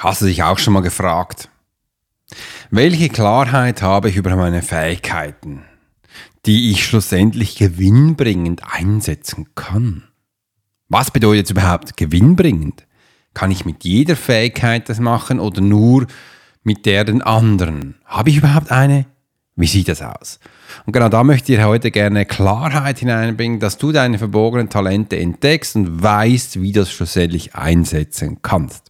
Hast du dich auch schon mal gefragt, welche Klarheit habe ich über meine Fähigkeiten, die ich schlussendlich gewinnbringend einsetzen kann? Was bedeutet überhaupt gewinnbringend? Kann ich mit jeder Fähigkeit das machen oder nur mit der den anderen? Habe ich überhaupt eine? Wie sieht das aus? Und genau da möchte ich heute gerne Klarheit hineinbringen, dass du deine verborgenen Talente entdeckst und weißt, wie du das schlussendlich einsetzen kannst.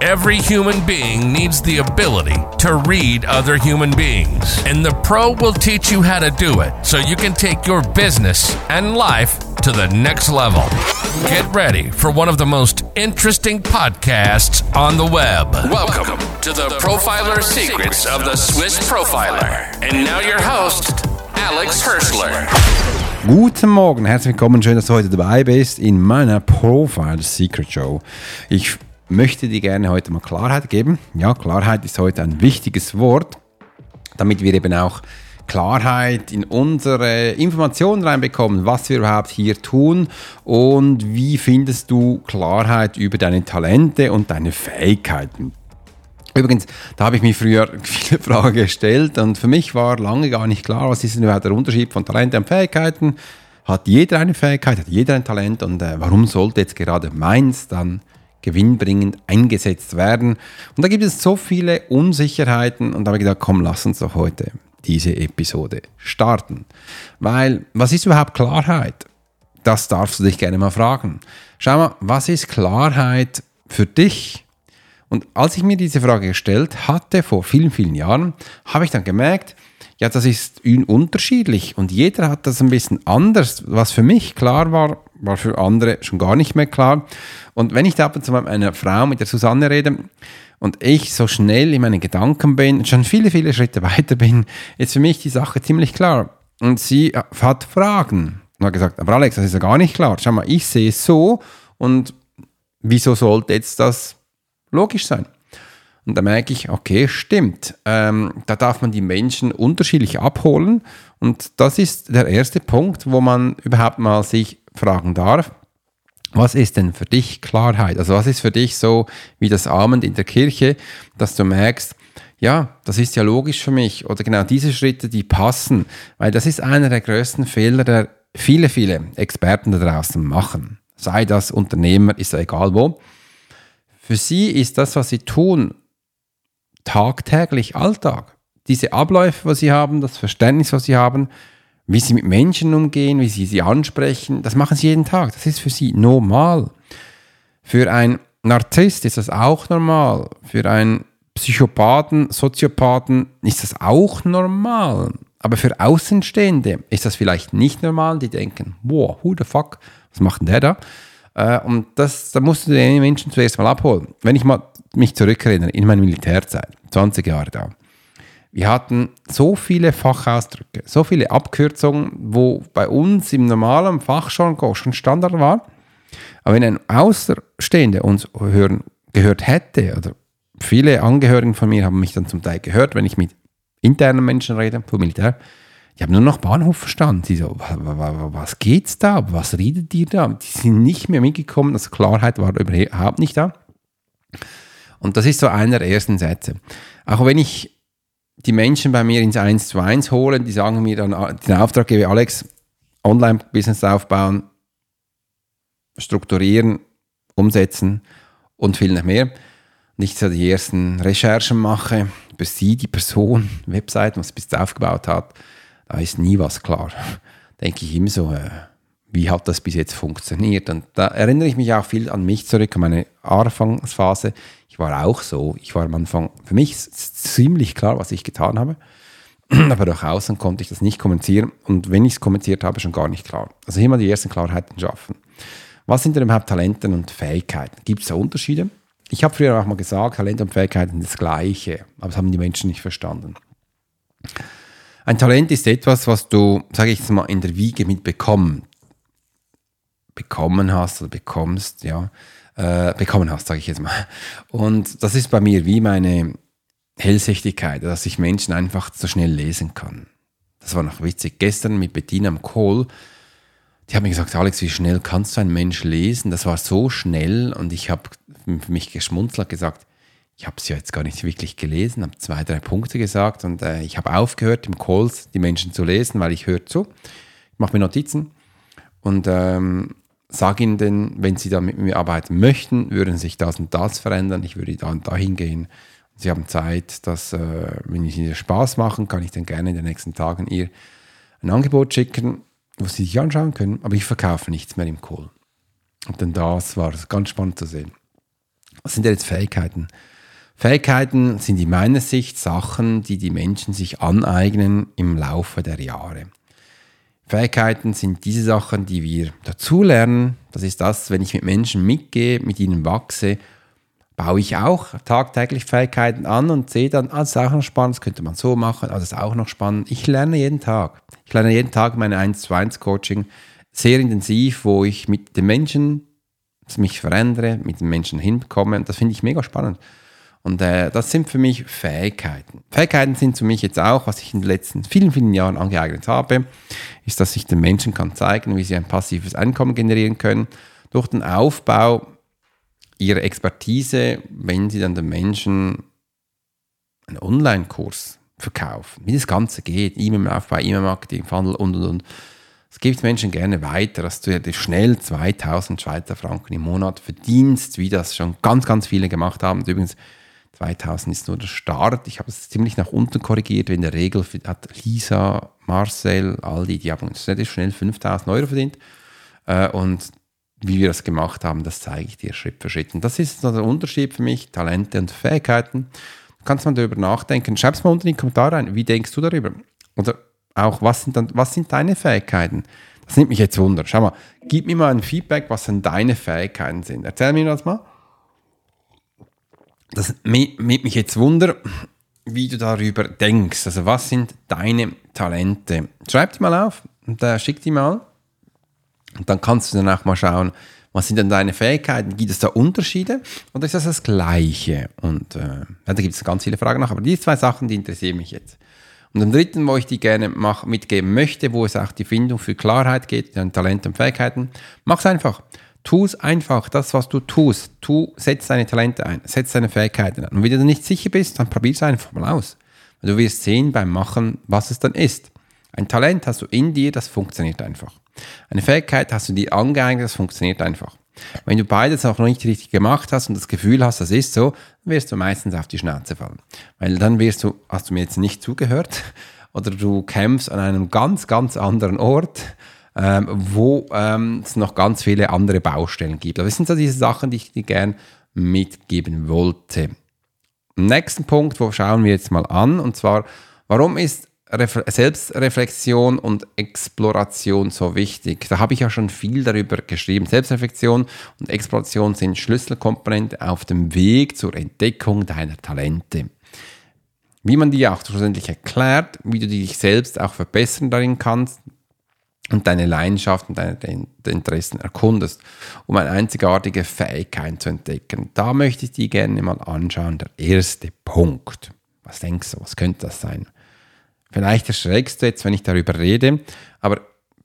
every human being needs the ability to read other human beings. And the Pro will teach you how to do it so you can take your business and life to the next level. Get ready for one of the most interesting podcasts on the web. Welcome to the Profiler Secrets of the Swiss Profiler. And now your host, Alex Hirschler. Guten Morgen, herzlich willkommen, schön, dass du heute dabei bist in meiner Profile Secret Show. Ich möchte dir gerne heute mal Klarheit geben. Ja, Klarheit ist heute ein wichtiges Wort, damit wir eben auch Klarheit in unsere Informationen reinbekommen, was wir überhaupt hier tun und wie findest du Klarheit über deine Talente und deine Fähigkeiten. Übrigens, da habe ich mir früher viele Fragen gestellt und für mich war lange gar nicht klar, was ist denn überhaupt der Unterschied von Talenten und Fähigkeiten. Hat jeder eine Fähigkeit, hat jeder ein Talent und äh, warum sollte jetzt gerade meins dann gewinnbringend eingesetzt werden? Und da gibt es so viele Unsicherheiten und da habe ich gedacht, komm, lass uns doch heute diese Episode starten. Weil, was ist überhaupt Klarheit? Das darfst du dich gerne mal fragen. Schau mal, was ist Klarheit für dich? Und als ich mir diese Frage gestellt hatte, vor vielen, vielen Jahren, habe ich dann gemerkt, ja, das ist unterschiedlich und jeder hat das ein bisschen anders. Was für mich klar war, war für andere schon gar nicht mehr klar. Und wenn ich da ab und zu mit einer Frau, mit der Susanne rede und ich so schnell in meinen Gedanken bin, schon viele, viele Schritte weiter bin, ist für mich die Sache ziemlich klar. Und sie hat Fragen und hat gesagt, aber Alex, das ist ja gar nicht klar. Schau mal, ich sehe es so und wieso sollte jetzt das logisch sein. Und da merke ich, okay, stimmt. Ähm, da darf man die Menschen unterschiedlich abholen. Und das ist der erste Punkt, wo man überhaupt mal sich fragen darf, was ist denn für dich Klarheit? Also was ist für dich so wie das Abend in der Kirche, dass du merkst, ja, das ist ja logisch für mich oder genau diese Schritte, die passen, weil das ist einer der größten Fehler, der viele, viele Experten da draußen machen. Sei das Unternehmer, ist ja egal wo. Für sie ist das, was sie tun, tagtäglich Alltag. Diese Abläufe, was sie haben, das Verständnis, was sie haben, wie sie mit Menschen umgehen, wie sie sie ansprechen, das machen sie jeden Tag. Das ist für sie normal. Für einen Narzisst ist das auch normal. Für einen Psychopathen, Soziopathen ist das auch normal. Aber für Außenstehende ist das vielleicht nicht normal. Die denken, wow, who the fuck, was macht denn der da? Äh, und das, da musst du den Menschen zuerst mal abholen. Wenn ich mal mich zurückerinnere, in meiner Militärzeit, 20 Jahre da, wir hatten so viele Fachausdrücke, so viele Abkürzungen, wo bei uns im normalen Fachjargon schon Standard war. Aber wenn ein Außerstehender uns hören, gehört hätte, oder viele Angehörigen von mir haben mich dann zum Teil gehört, wenn ich mit internen Menschen rede, vom Militär, ich habe nur noch Bahnhof verstanden. Sie so, was geht's da? Was redet ihr da? Die sind nicht mehr mitgekommen. Also Klarheit war überhaupt nicht da. Und das ist so einer der ersten Sätze. Auch wenn ich die Menschen bei mir ins 1 zu 1 hole, die sagen mir dann den Auftrag gebe, Alex, Online-Business aufbauen, strukturieren, umsetzen und viel noch mehr. Nicht so die ersten Recherchen mache über sie, die Person, Webseiten, was bis aufgebaut hat da ist nie was klar. Denke ich immer so, äh, wie hat das bis jetzt funktioniert? Und da erinnere ich mich auch viel an mich zurück, an meine Anfangsphase. Ich war auch so. Ich war am Anfang für mich ziemlich klar, was ich getan habe. Aber durch außen konnte ich das nicht kommentieren. Und wenn ich es kommentiert habe, schon gar nicht klar. Also hier mal die ersten Klarheiten schaffen. Was sind denn überhaupt Talenten und Fähigkeiten? Gibt es da Unterschiede? ich habe früher auch mal gesagt, Talent und Fähigkeiten sind das Gleiche, aber das haben die Menschen nicht verstanden. Ein Talent ist etwas, was du, sage ich jetzt mal, in der Wiege mitbekommen, bekommen hast oder bekommst, ja, äh, bekommen hast, sage ich jetzt mal. Und das ist bei mir wie meine Hellsichtigkeit, dass ich Menschen einfach so schnell lesen kann. Das war noch witzig. Gestern mit Bettina am Kohl, die hat mir gesagt, Alex, wie schnell kannst du einen Mensch lesen? Das war so schnell und ich habe mich geschmunzelt gesagt, ich habe es ja jetzt gar nicht wirklich gelesen, habe zwei, drei Punkte gesagt und äh, ich habe aufgehört, im Calls die Menschen zu lesen, weil ich höre zu. Ich mache mir Notizen und ähm, sage ihnen denn, wenn sie da mit mir arbeiten möchten, würden sich das und das verändern. Ich würde dann dahin gehen. Sie haben Zeit, dass, äh, wenn ich ihnen Spaß machen, kann ich dann gerne in den nächsten Tagen ihr ein Angebot schicken, wo sie sich anschauen können. Aber ich verkaufe nichts mehr im Call. Und dann das war ganz spannend zu sehen. Was sind denn jetzt Fähigkeiten? Fähigkeiten sind in meiner Sicht Sachen, die die Menschen sich aneignen im Laufe der Jahre. Fähigkeiten sind diese Sachen, die wir dazulernen. Das ist das, wenn ich mit Menschen mitgehe, mit ihnen wachse, baue ich auch tagtäglich Fähigkeiten an und sehe dann, ah, das ist auch noch spannend, das könnte man so machen, ah, das ist auch noch spannend. Ich lerne jeden Tag. Ich lerne jeden Tag meine 1 zu 1 Coaching sehr intensiv, wo ich mit den Menschen mich verändere, mit den Menschen hinkomme und das finde ich mega spannend. Und äh, das sind für mich Fähigkeiten. Fähigkeiten sind für mich jetzt auch, was ich in den letzten vielen, vielen Jahren angeeignet habe, ist, dass ich den Menschen kann zeigen, wie sie ein passives Einkommen generieren können durch den Aufbau ihrer Expertise, wenn sie dann den Menschen einen Online-Kurs verkaufen, wie das Ganze geht, E-Mail-Aufbau, E-Mail-Marketing, Funnel und und und. Es gibt Menschen gerne weiter, dass du ja schnell 2000 Schweizer Franken im Monat verdienst, wie das schon ganz, ganz viele gemacht haben. Und übrigens, 2000 ist nur der Start. Ich habe es ziemlich nach unten korrigiert. In der Regel hat Lisa, Marcel, all die, haben relativ schnell 5000 Euro verdient. Äh, und wie wir das gemacht haben, das zeige ich dir Schritt für Schritt. Und das ist der Unterschied für mich, Talente und Fähigkeiten. Du kannst mal darüber nachdenken. Schreib es mal unten in die Kommentare rein. Wie denkst du darüber? Oder auch, was sind, dann, was sind deine Fähigkeiten? Das nimmt mich jetzt wunder. Schau mal, gib mir mal ein Feedback, was denn deine Fähigkeiten sind. Erzähl mir das mal das nimmt mich jetzt wunder, wie du darüber denkst. Also was sind deine Talente? Schreib die mal auf und äh, schick die mal. Und dann kannst du danach mal schauen, was sind denn deine Fähigkeiten? Gibt es da Unterschiede oder ist das das Gleiche? Und äh, ja, da gibt es ganz viele Fragen nach, aber die zwei Sachen, die interessieren mich jetzt. Und den dritten, wo ich die gerne mach, mitgeben möchte, wo es auch die Findung für Klarheit geht, dann Talente und Fähigkeiten, mach es einfach. Tu es einfach, das, was du tust. Tu, setz deine Talente ein, setz deine Fähigkeiten ein. Und wenn du nicht sicher bist, dann probier es einfach mal aus. Du wirst sehen beim Machen, was es dann ist. Ein Talent hast du in dir, das funktioniert einfach. Eine Fähigkeit hast du dir angeeignet, das funktioniert einfach. Wenn du beides auch noch nicht richtig gemacht hast und das Gefühl hast, das ist so, dann wirst du meistens auf die Schnauze fallen. Weil dann wirst du, hast du mir jetzt nicht zugehört oder du kämpfst an einem ganz, ganz anderen Ort ähm, wo ähm, es noch ganz viele andere Baustellen gibt. Aber das sind so diese Sachen, die ich dir gerne mitgeben wollte. nächsten Punkt, wo schauen wir jetzt mal an, und zwar, warum ist Refle Selbstreflexion und Exploration so wichtig? Da habe ich ja schon viel darüber geschrieben. Selbstreflexion und Exploration sind Schlüsselkomponente auf dem Weg zur Entdeckung deiner Talente. Wie man die auch schlussendlich erklärt, wie du dich selbst auch verbessern darin kannst, und deine Leidenschaften, deine Interessen erkundest, um eine einzigartige Fähigkeit zu entdecken. Da möchte ich dir gerne mal anschauen. Der erste Punkt. Was denkst du, was könnte das sein? Vielleicht erschreckst du jetzt, wenn ich darüber rede, aber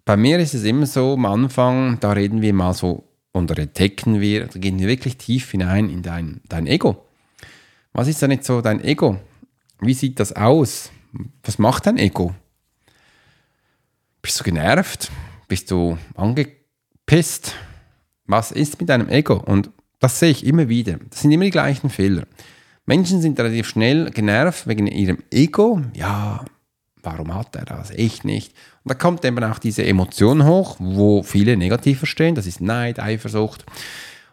bei mir ist es immer so, am Anfang, da reden wir mal so und entdecken wir, da gehen wir wirklich tief hinein in dein, dein Ego. Was ist denn jetzt so dein Ego? Wie sieht das aus? Was macht dein Ego? Bist du genervt? Bist du angepisst? Was ist mit deinem Ego? Und das sehe ich immer wieder. Das sind immer die gleichen Fehler. Menschen sind relativ schnell genervt wegen ihrem Ego. Ja, warum hat er das? Ich nicht. Und da kommt eben auch diese Emotion hoch, wo viele negativ verstehen. Das ist Neid, Eifersucht.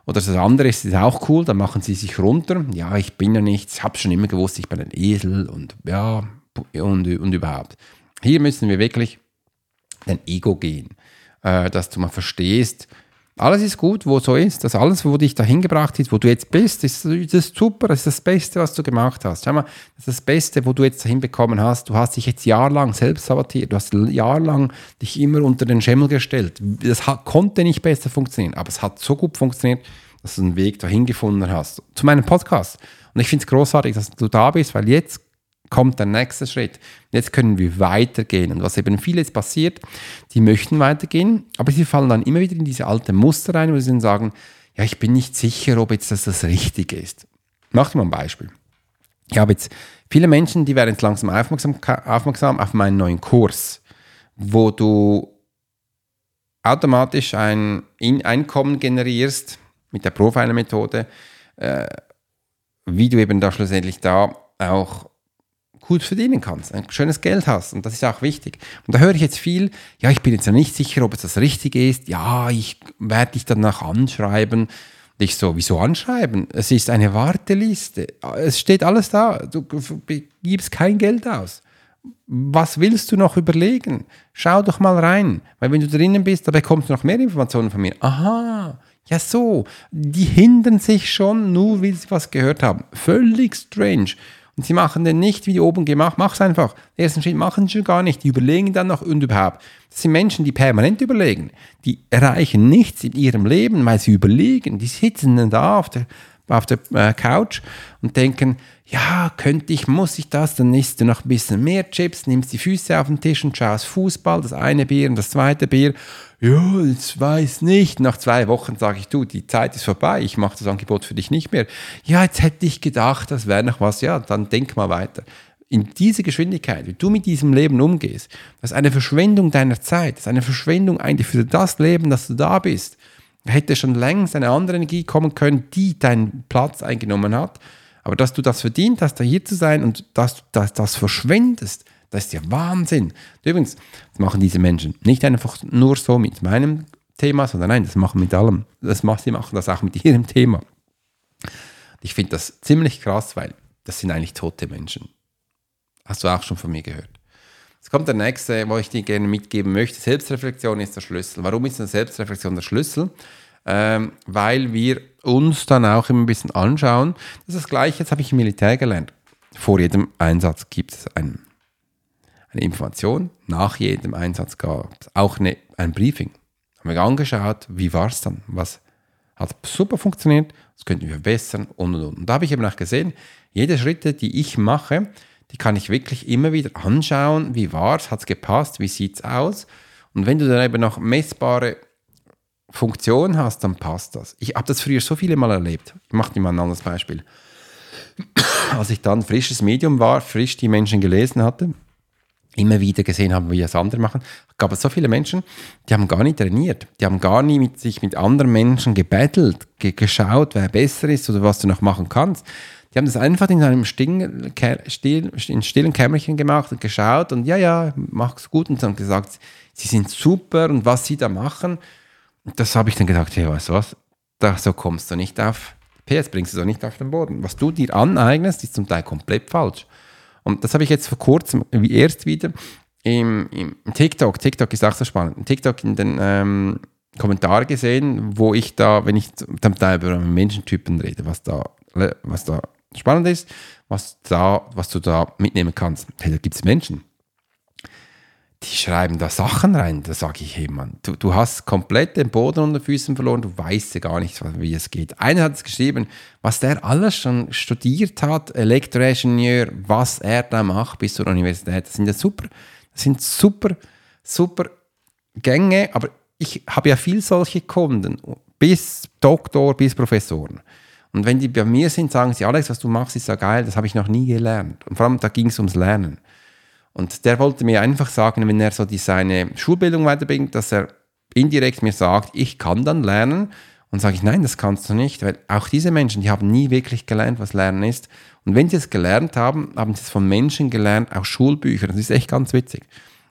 Oder das andere ist, ist auch cool, da machen sie sich runter. Ja, ich bin ja nichts, ich habe schon immer gewusst, ich bin ein Esel und ja, und, und überhaupt. Hier müssen wir wirklich dein Ego gehen. Äh, dass du mal verstehst, Alles ist gut, wo so ist. Das alles, wo dich dahin gebracht ist, wo du jetzt bist, ist, ist super. Das ist das Beste, was du gemacht hast. Schau mal, das ist das Beste, wo du jetzt dahin bekommen hast. Du hast dich jetzt jahrelang selbst sabotiert. Du hast jahrelang dich immer unter den Schemmel gestellt. Das hat, konnte nicht besser funktionieren, aber es hat so gut funktioniert, dass du einen Weg dahin gefunden hast. Zu meinem Podcast. Und ich finde es großartig, dass du da bist, weil jetzt kommt der nächste Schritt. Jetzt können wir weitergehen. Und was eben vieles passiert, die möchten weitergehen, aber sie fallen dann immer wieder in diese alte Muster rein, wo sie dann sagen, ja, ich bin nicht sicher, ob jetzt das das Richtige ist. Mach dir mal ein Beispiel. Ich habe jetzt viele Menschen, die werden jetzt langsam aufmerksam, aufmerksam auf meinen neuen Kurs, wo du automatisch ein Einkommen generierst mit der Profiler-Methode, äh, wie du eben da schlussendlich da auch gut verdienen kannst, ein schönes Geld hast. Und das ist auch wichtig. Und da höre ich jetzt viel, ja, ich bin jetzt ja nicht sicher, ob es das Richtige ist. Ja, ich werde dich danach anschreiben. Und ich so, wieso anschreiben? Es ist eine Warteliste. Es steht alles da. Du gibst kein Geld aus. Was willst du noch überlegen? Schau doch mal rein. Weil wenn du drinnen bist, da bekommst du noch mehr Informationen von mir. Aha, ja so. Die hindern sich schon, nur weil sie was gehört haben. Völlig strange. Und sie machen den nicht wie oben gemacht, mach's einfach. Den ersten Schritt machen sie schon gar nicht. Die überlegen dann noch und überhaupt. Das sind Menschen, die permanent überlegen. Die erreichen nichts in ihrem Leben, weil sie überlegen. Die sitzen dann da auf der, auf der äh, Couch und denken, ja, könnte ich, muss ich das, dann isst du noch ein bisschen mehr Chips, nimmst die Füße auf den Tisch und schaust Fußball, das eine Bier und das zweite Bier ja, ich weiß nicht. Nach zwei Wochen sage ich, du, die Zeit ist vorbei, ich mache das Angebot für dich nicht mehr. Ja, jetzt hätte ich gedacht, das wäre noch was. Ja, dann denk mal weiter. In dieser Geschwindigkeit, wie du mit diesem Leben umgehst, das ist eine Verschwendung deiner Zeit, das ist eine Verschwendung eigentlich für das Leben, dass du da bist. Hätte schon längst eine andere Energie kommen können, die deinen Platz eingenommen hat. Aber dass du das verdient hast, da hier zu sein und dass du das, das verschwendest, das ist ja Wahnsinn. Übrigens, das machen diese Menschen nicht einfach nur so mit meinem Thema, sondern nein, das machen mit allem. Das sie machen das auch mit ihrem Thema. Ich finde das ziemlich krass, weil das sind eigentlich tote Menschen. Hast du auch schon von mir gehört. Jetzt kommt der nächste, wo ich dir gerne mitgeben möchte. Selbstreflexion ist der Schlüssel. Warum ist eine Selbstreflexion der Schlüssel? Ähm, weil wir uns dann auch immer ein bisschen anschauen. Das ist das Gleiche, jetzt habe ich im Militär gelernt. Vor jedem Einsatz gibt es einen eine Information. Nach jedem Einsatz gab es auch eine, ein Briefing. Haben wir angeschaut, wie war es dann? Was hat super funktioniert? Was könnten wir verbessern? Und, und, und. Und da habe ich eben auch gesehen, jede Schritte, die ich mache, die kann ich wirklich immer wieder anschauen. Wie war es? Hat es gepasst? Wie sieht es aus? Und wenn du dann eben noch messbare Funktionen hast, dann passt das. Ich habe das früher so viele Mal erlebt. Ich mache dir mal ein anderes Beispiel. Als ich dann frisches Medium war, frisch die Menschen gelesen hatte, immer wieder gesehen haben, wie es andere machen, gab es so viele Menschen, die haben gar nicht trainiert, die haben gar nie mit sich mit anderen Menschen gebettelt, ge geschaut, wer besser ist oder was du noch machen kannst. Die haben das einfach in einem stillen, stillen Kämmerchen gemacht und geschaut und ja, ja, mach's gut und dann gesagt, sie sind super und was sie da machen. Und das habe ich dann gedacht, hey, weißt du was, da, so kommst du nicht auf, PS bringst du so nicht auf den Boden. Was du dir aneignest, ist zum Teil komplett falsch. Und das habe ich jetzt vor kurzem wie erst wieder im, im TikTok. TikTok ist auch so spannend. Im TikTok in den ähm, Kommentaren gesehen, wo ich da, wenn ich zum Teil über Menschentypen rede, was da, was da spannend ist, was, da, was du da mitnehmen kannst. Hey, da gibt es Menschen, die schreiben da Sachen rein. Da sage ich, hey Mann, du, du hast komplett den Boden unter Füßen verloren, du weißt ja gar nicht, wie es geht. Einer hat es geschrieben, was der alles schon studiert hat, Elektroingenieur, was er da macht bis zur Universität. Das sind ja super, das sind super, super Gänge, aber ich habe ja viel solche Kunden, bis Doktor, bis Professoren. Und wenn die bei mir sind, sagen sie, Alex, was du machst, ist ja geil, das habe ich noch nie gelernt. Und vor allem, da ging es ums Lernen. Und der wollte mir einfach sagen, wenn er so die, seine Schulbildung weiterbringt, dass er indirekt mir sagt, ich kann dann lernen. Und sage ich, nein, das kannst du nicht, weil auch diese Menschen, die haben nie wirklich gelernt, was Lernen ist. Und wenn sie es gelernt haben, haben sie es von Menschen gelernt, aus Schulbüchern. Das ist echt ganz witzig.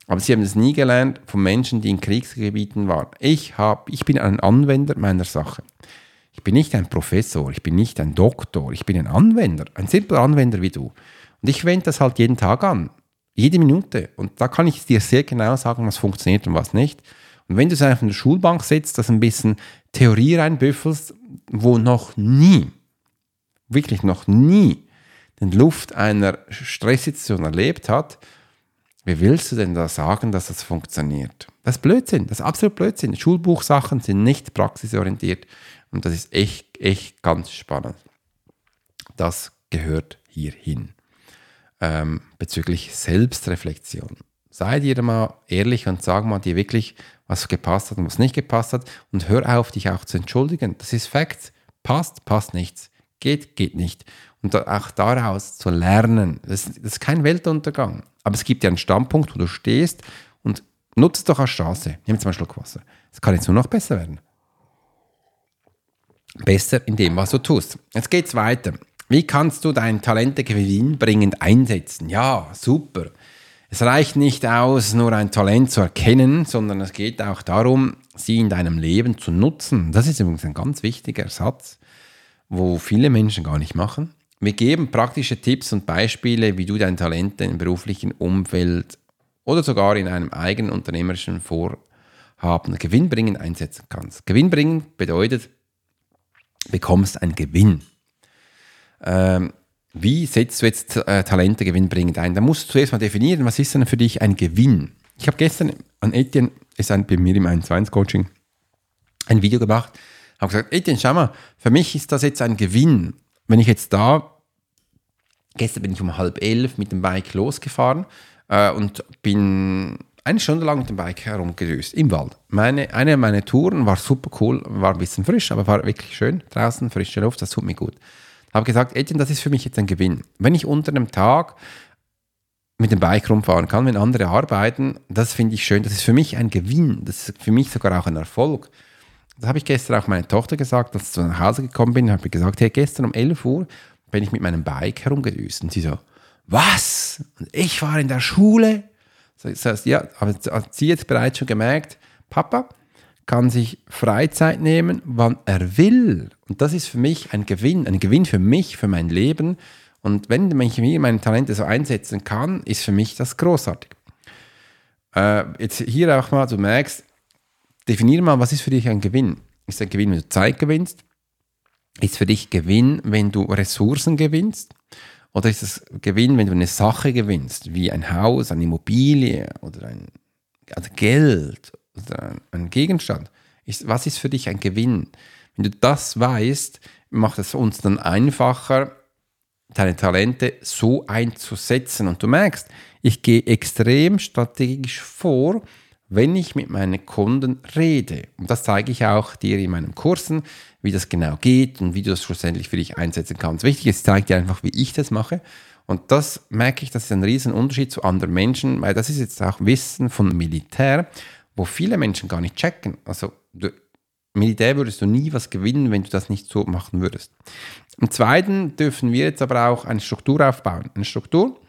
Aber sie haben es nie gelernt von Menschen, die in Kriegsgebieten waren. Ich, hab, ich bin ein Anwender meiner Sache. Ich bin nicht ein Professor, ich bin nicht ein Doktor, ich bin ein Anwender, ein simpler Anwender wie du. Und ich wende das halt jeden Tag an. Jede Minute. Und da kann ich dir sehr genau sagen, was funktioniert und was nicht. Und wenn du es einfach in der Schulbank sitzt, das ein bisschen Theorie reinbüffelst, wo noch nie, wirklich noch nie, den Luft einer Stresssituation erlebt hat, wie willst du denn da sagen, dass das funktioniert? Das ist Blödsinn, das ist absolut Blödsinn. Schulbuchsachen sind nicht praxisorientiert und das ist echt, echt ganz spannend. Das gehört hierhin. Ähm, bezüglich Selbstreflexion. Sei dir mal ehrlich und sag mal dir wirklich, was gepasst hat und was nicht gepasst hat und hör auf, dich auch zu entschuldigen. Das ist Fakt. Passt, passt nichts. Geht, geht nicht. Und auch daraus zu lernen, das, das ist kein Weltuntergang. Aber es gibt ja einen Standpunkt, wo du stehst und nutze es doch als Chance. Nimm jetzt mal einen Schluck Wasser. Es kann jetzt nur noch besser werden. Besser in dem, was du tust. Jetzt geht es weiter. Wie kannst du deine Talente gewinnbringend einsetzen? Ja, super. Es reicht nicht aus, nur ein Talent zu erkennen, sondern es geht auch darum, sie in deinem Leben zu nutzen. Das ist übrigens ein ganz wichtiger Satz, wo viele Menschen gar nicht machen. Wir geben praktische Tipps und Beispiele, wie du deine Talente im beruflichen Umfeld oder sogar in einem eigenen unternehmerischen Vorhaben gewinnbringend einsetzen kannst. Gewinnbringend bedeutet, bekommst einen Gewinn. Ähm, wie setzt du jetzt äh, Talente gewinnbringend ein? Da musst du zuerst mal definieren, was ist denn für dich ein Gewinn? Ich habe gestern an Etienne, ist ein, bei mir im 1 1 Coaching, ein Video gemacht, habe gesagt, Etienne, schau mal, für mich ist das jetzt ein Gewinn. Wenn ich jetzt da, gestern bin ich um halb elf mit dem Bike losgefahren äh, und bin eine Stunde lang mit dem Bike herumgedüst im Wald. Meine, eine meiner Touren war super cool, war ein bisschen frisch, aber war wirklich schön. Draußen, frische Luft, das tut mir gut. Habe gesagt, Etienne, das ist für mich jetzt ein Gewinn. Wenn ich unter einem Tag mit dem Bike rumfahren kann, wenn andere arbeiten, das finde ich schön. Das ist für mich ein Gewinn. Das ist für mich sogar auch ein Erfolg. Das habe ich gestern auch meiner Tochter gesagt, als ich zu nach Hause gekommen bin, habe ich gesagt, hey, gestern um 11 Uhr bin ich mit meinem Bike herumgedüst. Und sie so, was? Und ich war in der Schule? Das heißt, ja, aber hat sie jetzt bereits schon gemerkt, Papa, kann sich Freizeit nehmen, wann er will. Und das ist für mich ein Gewinn, ein Gewinn für mich, für mein Leben. Und wenn ich mir meine Talente so einsetzen kann, ist für mich das großartig. Äh, jetzt hier auch mal, du merkst, definiere mal, was ist für dich ein Gewinn? Ist ein Gewinn, wenn du Zeit gewinnst? Ist für dich Gewinn, wenn du Ressourcen gewinnst? Oder ist es Gewinn, wenn du eine Sache gewinnst, wie ein Haus, eine Immobilie oder ein also Geld ein Gegenstand. Ist, was ist für dich ein Gewinn? Wenn du das weißt, macht es uns dann einfacher, deine Talente so einzusetzen. Und du merkst, ich gehe extrem strategisch vor, wenn ich mit meinen Kunden rede. Und das zeige ich auch dir in meinen Kursen, wie das genau geht und wie du das schlussendlich für dich einsetzen kannst. Wichtig ist, ich zeige dir einfach, wie ich das mache. Und das merke ich, das ist ein Unterschied zu anderen Menschen, weil das ist jetzt auch Wissen von Militär wo viele Menschen gar nicht checken. Also du, Militär würdest du nie was gewinnen, wenn du das nicht so machen würdest. Im Zweiten dürfen wir jetzt aber auch eine Struktur aufbauen. Eine Struktur,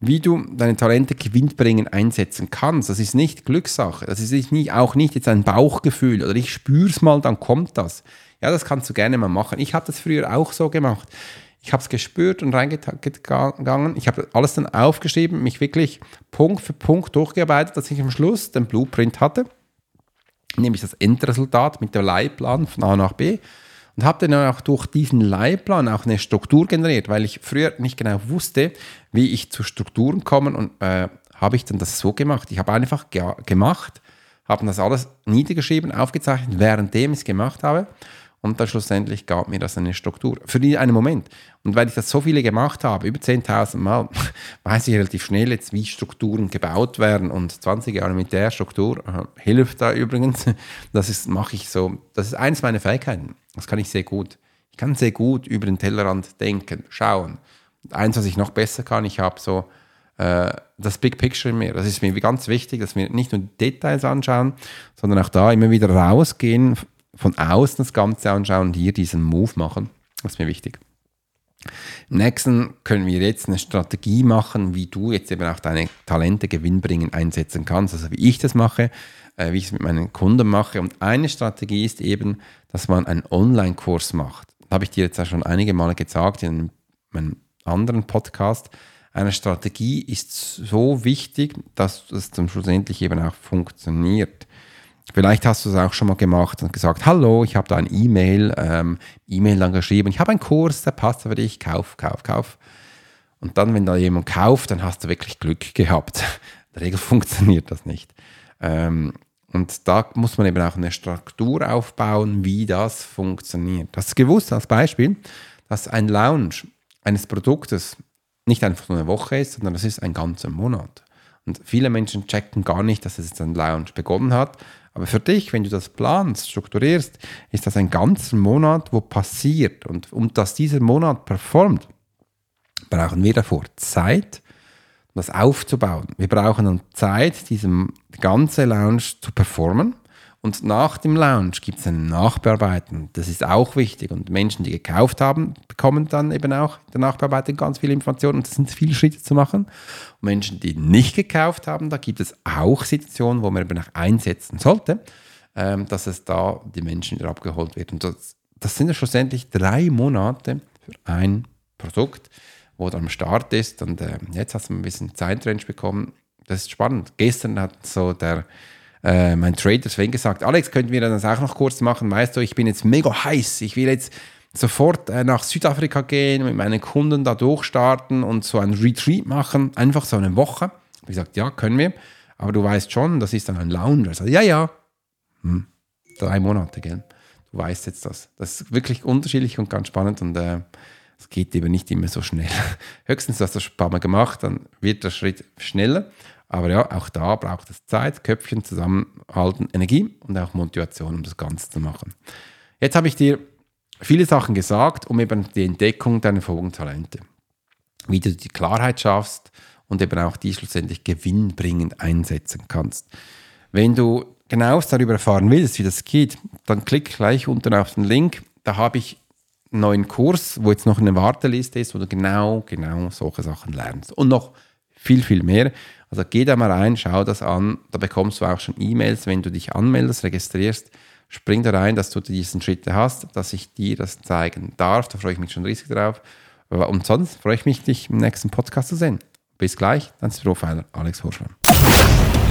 wie du deine Talente gewinnbringen einsetzen kannst. Das ist nicht Glückssache. Das ist nicht, auch nicht jetzt ein Bauchgefühl oder ich spüre es mal, dann kommt das. Ja, das kannst du gerne mal machen. Ich habe das früher auch so gemacht. Ich habe es gespürt und reingegangen. Ich habe alles dann aufgeschrieben, mich wirklich Punkt für Punkt durchgearbeitet, dass ich am Schluss den Blueprint hatte, nämlich das Endresultat mit dem Leitplan von A nach B und habe dann auch durch diesen Leitplan auch eine Struktur generiert, weil ich früher nicht genau wusste, wie ich zu Strukturen komme und äh, habe ich dann das so gemacht. Ich habe einfach ge gemacht, habe das alles niedergeschrieben, aufgezeichnet, währenddem ich es gemacht habe und dann schlussendlich gab mir das eine Struktur. Für einen Moment. Und weil ich das so viele gemacht habe, über 10.000 Mal, weiß ich relativ schnell jetzt, wie Strukturen gebaut werden. Und 20 Jahre mit der Struktur äh, hilft da übrigens. Das ist, mache ich so. Das ist eines meiner Fähigkeiten. Das kann ich sehr gut. Ich kann sehr gut über den Tellerrand denken, schauen. Und eins, was ich noch besser kann, ich habe so äh, das Big Picture in mir. Das ist mir ganz wichtig, dass wir nicht nur Details anschauen, sondern auch da immer wieder rausgehen von außen das Ganze anschauen und hier diesen Move machen. Das ist mir wichtig. Im nächsten können wir jetzt eine Strategie machen, wie du jetzt eben auch deine Talente gewinnbringen einsetzen kannst. Also wie ich das mache, äh, wie ich es mit meinen Kunden mache. Und eine Strategie ist eben, dass man einen Online-Kurs macht. Das habe ich dir jetzt auch schon einige Male gesagt in meinem anderen Podcast. Eine Strategie ist so wichtig, dass es zum schlussendlich eben auch funktioniert. Vielleicht hast du es auch schon mal gemacht und gesagt, hallo, ich habe da ein E-Mail, ähm, E-Mail dann geschrieben, ich habe einen Kurs, der passt für dich, kauf, kauf, kauf. Und dann, wenn da jemand kauft, dann hast du wirklich Glück gehabt. In der Regel funktioniert das nicht. Ähm, und da muss man eben auch eine Struktur aufbauen, wie das funktioniert. Hast du gewusst, als Beispiel, dass ein Launch eines Produktes nicht einfach nur eine Woche ist, sondern das ist ein ganzer Monat. Und viele Menschen checken gar nicht, dass es jetzt ein Lounge begonnen hat. Aber für dich, wenn du das planst, strukturierst, ist das ein ganzer Monat, wo passiert. Und um dass dieser Monat performt, brauchen wir davor Zeit, das aufzubauen. Wir brauchen dann Zeit, diesen ganze Lounge zu performen. Und nach dem Launch gibt es ein Nachbearbeiten. Das ist auch wichtig. Und Menschen, die gekauft haben, bekommen dann eben auch in der Nachbearbeitung ganz viele Informationen. Und das sind viele Schritte zu machen. Und Menschen, die nicht gekauft haben, da gibt es auch Situationen, wo man eben auch einsetzen sollte, ähm, dass es da die Menschen wieder abgeholt wird. Und das, das sind ja schlussendlich drei Monate für ein Produkt, wo dann am Start ist. Und äh, jetzt hast du ein bisschen Zeitrange bekommen. Das ist spannend. Gestern hat so der äh, mein Trader Sven gesagt, Alex, könnten wir das auch noch kurz machen? Weißt du, ich bin jetzt mega heiß. Ich will jetzt sofort äh, nach Südafrika gehen, mit meinen Kunden da durchstarten und so ein Retreat machen, einfach so eine Woche. Ich gesagt, ja, können wir. Aber du weißt schon, das ist dann ein Lounge. Also, ja, ja. Hm. Drei Monate, gell? Du weißt jetzt das. Das ist wirklich unterschiedlich und ganz spannend und äh, es geht eben nicht immer so schnell. Höchstens hast du das ein paar Mal gemacht, dann wird der Schritt schneller. Aber ja, auch da braucht es Zeit, Köpfchen zusammenhalten, Energie und auch Motivation, um das Ganze zu machen. Jetzt habe ich dir viele Sachen gesagt, um eben die Entdeckung deiner Vogeltalente, wie du die Klarheit schaffst und eben auch die schlussendlich gewinnbringend einsetzen kannst. Wenn du genaues darüber erfahren willst, wie das geht, dann klick gleich unten auf den Link. Da habe ich einen neuen Kurs, wo jetzt noch eine Warteliste ist, wo du genau, genau solche Sachen lernst. Und noch viel, viel mehr. Also geh da mal rein, schau das an. Da bekommst du auch schon E-Mails, wenn du dich anmeldest, registrierst. Spring da rein, dass du diesen Schritte hast, dass ich dir das zeigen darf. Da freue ich mich schon riesig drauf. Und sonst freue ich mich, dich im nächsten Podcast zu sehen. Bis gleich, dein Profiler Alex Horschmann.